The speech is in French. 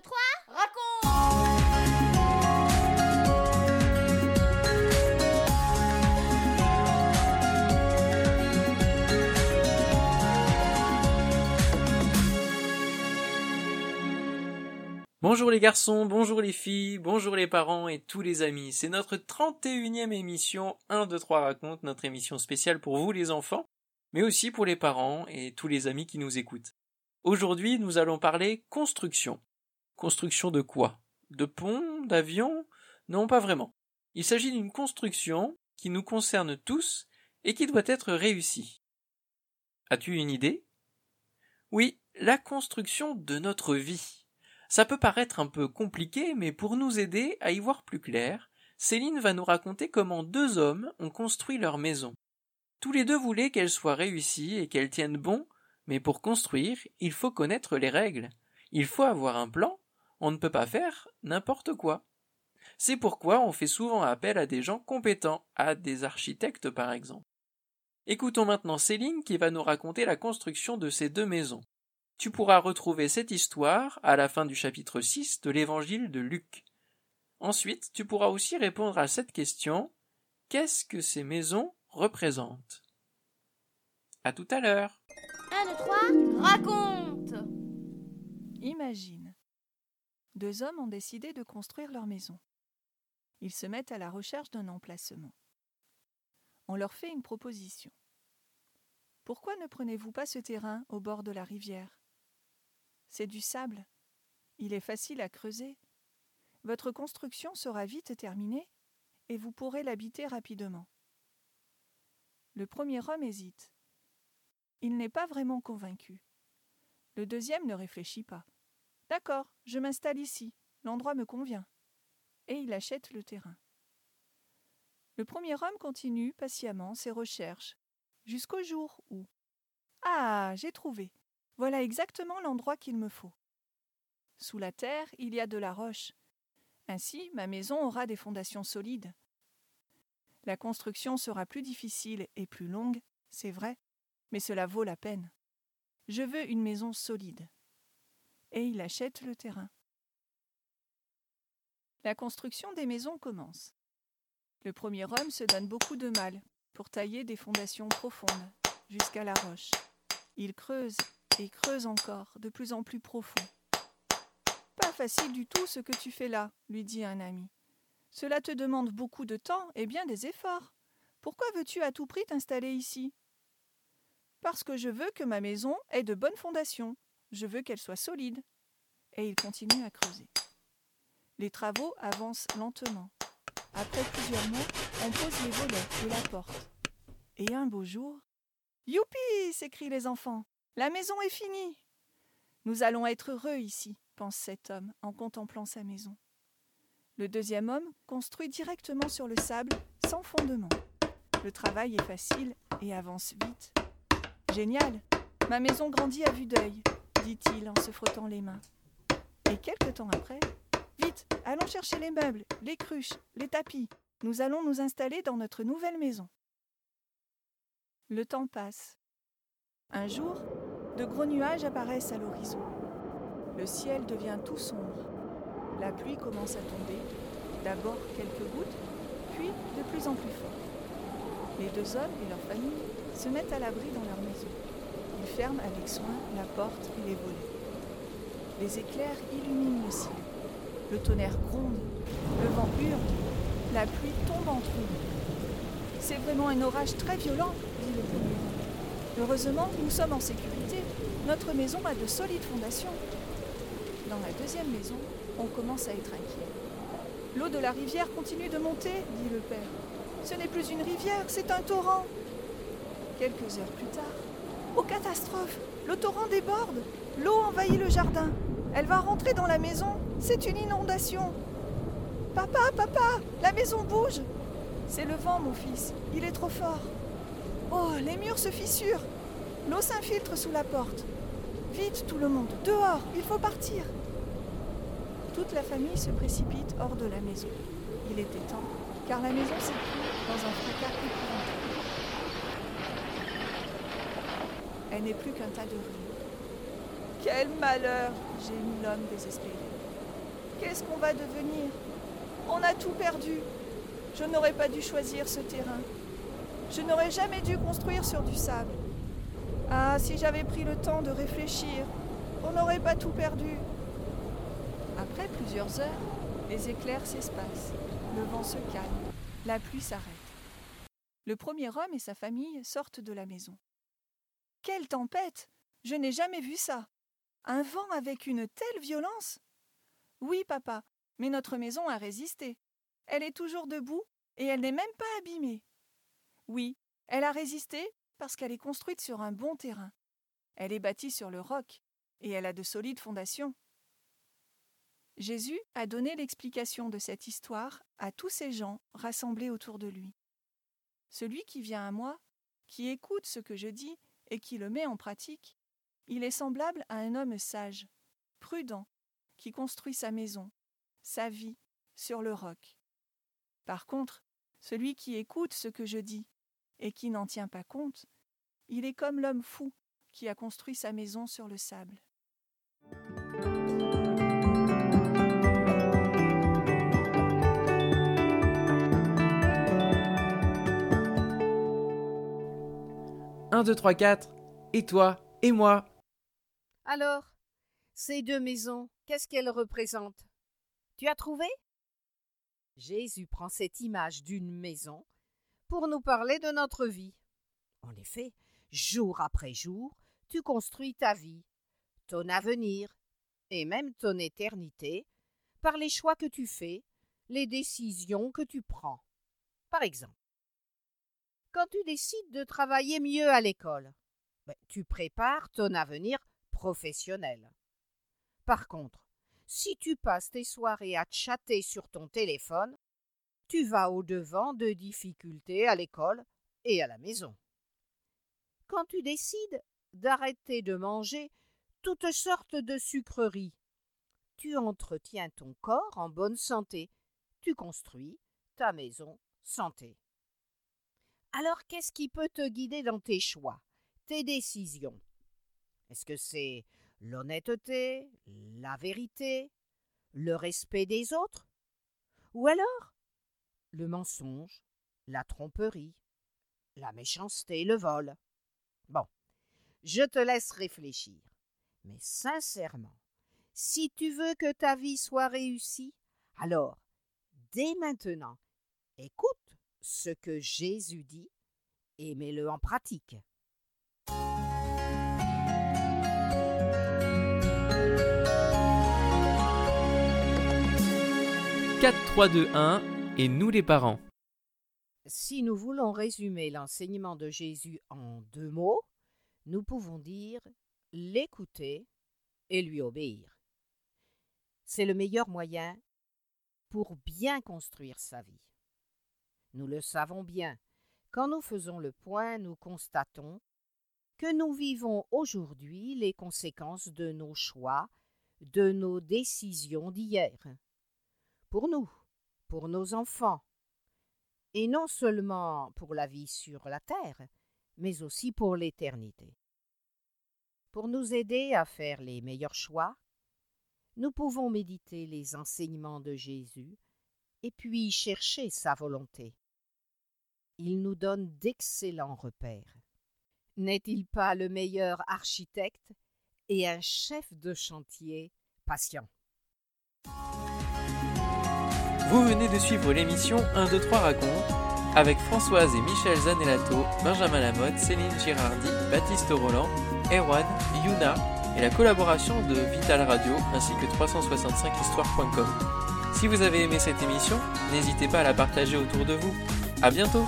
2, 3, raconte Bonjour les garçons, bonjour les filles, bonjour les parents et tous les amis. C'est notre 31e émission 1, 2, 3 raconte, notre émission spéciale pour vous les enfants, mais aussi pour les parents et tous les amis qui nous écoutent. Aujourd'hui, nous allons parler construction. Construction de quoi? De ponts D'avions Non, pas vraiment. Il s'agit d'une construction qui nous concerne tous et qui doit être réussie. As-tu une idée? Oui, la construction de notre vie. Ça peut paraître un peu compliqué, mais pour nous aider à y voir plus clair, Céline va nous raconter comment deux hommes ont construit leur maison. Tous les deux voulaient qu'elle soit réussie et qu'elle tienne bon, mais pour construire, il faut connaître les règles. Il faut avoir un plan, on ne peut pas faire n'importe quoi. C'est pourquoi on fait souvent appel à des gens compétents, à des architectes par exemple. Écoutons maintenant Céline qui va nous raconter la construction de ces deux maisons. Tu pourras retrouver cette histoire à la fin du chapitre 6 de l'évangile de Luc. Ensuite, tu pourras aussi répondre à cette question Qu'est-ce que ces maisons représentent? À tout à l'heure 1, 2, 3, raconte Imagine. Deux hommes ont décidé de construire leur maison. Ils se mettent à la recherche d'un emplacement. On leur fait une proposition. Pourquoi ne prenez-vous pas ce terrain au bord de la rivière? C'est du sable. Il est facile à creuser. Votre construction sera vite terminée et vous pourrez l'habiter rapidement. Le premier homme hésite. Il n'est pas vraiment convaincu. Le deuxième ne réfléchit pas. D'accord, je m'installe ici, l'endroit me convient. Et il achète le terrain. Le premier homme continue patiemment ses recherches, jusqu'au jour où. Ah, j'ai trouvé. Voilà exactement l'endroit qu'il me faut. Sous la terre, il y a de la roche. Ainsi, ma maison aura des fondations solides. La construction sera plus difficile et plus longue, c'est vrai, mais cela vaut la peine. Je veux une maison solide. Et il achète le terrain. La construction des maisons commence. Le premier homme se donne beaucoup de mal pour tailler des fondations profondes jusqu'à la roche. Il creuse et creuse encore, de plus en plus profond. Pas facile du tout ce que tu fais là, lui dit un ami. Cela te demande beaucoup de temps et bien des efforts. Pourquoi veux-tu à tout prix t'installer ici? Parce que je veux que ma maison ait de bonnes fondations. Je veux qu'elle soit solide. Et il continue à creuser. Les travaux avancent lentement. Après plusieurs mois, on pose les volets et la porte. Et un beau jour. Youpi s'écrient les enfants. La maison est finie. Nous allons être heureux ici, pense cet homme en contemplant sa maison. Le deuxième homme construit directement sur le sable, sans fondement. Le travail est facile et avance vite. Génial Ma maison grandit à vue d'œil, dit-il en se frottant les mains. Et quelque temps après, Vite, allons chercher les meubles, les cruches, les tapis. Nous allons nous installer dans notre nouvelle maison. Le temps passe. Un jour, de gros nuages apparaissent à l'horizon. Le ciel devient tout sombre. La pluie commence à tomber, d'abord quelques gouttes, puis de plus en plus fort. Les deux hommes et leur famille se mettent à l'abri dans leur maison. Ils ferment avec soin la porte et les volets. Les éclairs illuminent le ciel. Le tonnerre gronde, le vent hurle, la pluie tombe en trous. C'est vraiment un orage très violent, dit le premier. Heureusement, nous sommes en sécurité. Notre maison a de solides fondations. Dans la deuxième maison, on commence à être inquiet. L'eau de la rivière continue de monter, dit le père. Ce n'est plus une rivière, c'est un torrent. Quelques heures plus tard, oh catastrophe, le torrent déborde, l'eau envahit le jardin. Elle va rentrer dans la maison. C'est une inondation. Papa, papa, la maison bouge. C'est le vent, mon fils. Il est trop fort. Oh, les murs se fissurent. L'eau s'infiltre sous la porte. Vite, tout le monde, dehors, il faut partir. Toute la famille se précipite hors de la maison. Il était temps, car la maison s'écroule dans un fracas épouvantable. Elle n'est plus qu'un tas de ruines. Quel malheur gémit l'homme désespéré. Qu'est-ce qu'on va devenir? On a tout perdu. Je n'aurais pas dû choisir ce terrain. Je n'aurais jamais dû construire sur du sable. Ah, si j'avais pris le temps de réfléchir, on n'aurait pas tout perdu. Après plusieurs heures, les éclairs s'espacent, le vent se calme, la pluie s'arrête. Le premier homme et sa famille sortent de la maison. Quelle tempête Je n'ai jamais vu ça. Un vent avec une telle violence Oui, papa, mais notre maison a résisté. Elle est toujours debout et elle n'est même pas abîmée. Oui, elle a résisté parce qu'elle est construite sur un bon terrain. Elle est bâtie sur le roc et elle a de solides fondations. Jésus a donné l'explication de cette histoire à tous ces gens rassemblés autour de lui. Celui qui vient à moi, qui écoute ce que je dis et qui le met en pratique, il est semblable à un homme sage, prudent, qui construit sa maison, sa vie, sur le roc. Par contre, celui qui écoute ce que je dis et qui n'en tient pas compte, il est comme l'homme fou qui a construit sa maison sur le sable. Un, deux, trois, quatre. Et toi Et moi Alors, ces deux maisons, qu'est-ce qu'elles représentent? Tu as trouvé? Jésus prend cette image d'une maison pour nous parler de notre vie. En effet, jour après jour, tu construis ta vie, ton avenir et même ton éternité par les choix que tu fais, les décisions que tu prends. Par exemple, quand tu décides de travailler mieux à l'école, ben, tu prépares ton avenir professionnel. Par contre, si tu passes tes soirées à chatter sur ton téléphone, tu vas au-devant de difficultés à l'école et à la maison. Quand tu décides d'arrêter de manger toutes sortes de sucreries, tu entretiens ton corps en bonne santé, tu construis ta maison santé. Alors qu'est-ce qui peut te guider dans tes choix, tes décisions? Est-ce que c'est l'honnêteté, la vérité, le respect des autres? Ou alors le mensonge, la tromperie, la méchanceté, le vol? Bon, je te laisse réfléchir. Mais sincèrement, si tu veux que ta vie soit réussie, alors, dès maintenant, écoute ce que Jésus dit et mets-le en pratique. 4, 3, 2, 1 et nous les parents. Si nous voulons résumer l'enseignement de Jésus en deux mots, nous pouvons dire l'écouter et lui obéir. C'est le meilleur moyen pour bien construire sa vie. Nous le savons bien, quand nous faisons le point, nous constatons que nous vivons aujourd'hui les conséquences de nos choix, de nos décisions d'hier. Pour nous, pour nos enfants, et non seulement pour la vie sur la terre, mais aussi pour l'éternité. Pour nous aider à faire les meilleurs choix, nous pouvons méditer les enseignements de Jésus et puis chercher sa volonté il nous donne d'excellents repères. N'est-il pas le meilleur architecte et un chef de chantier patient? Vous venez de suivre l'émission 1, 2, 3 raconte avec Françoise et Michel Zanellato, Benjamin Lamotte, Céline Girardi, Baptiste Roland, Erwan, Yuna et la collaboration de Vital Radio ainsi que 365histoire.com. Si vous avez aimé cette émission, n'hésitez pas à la partager autour de vous. À bientôt!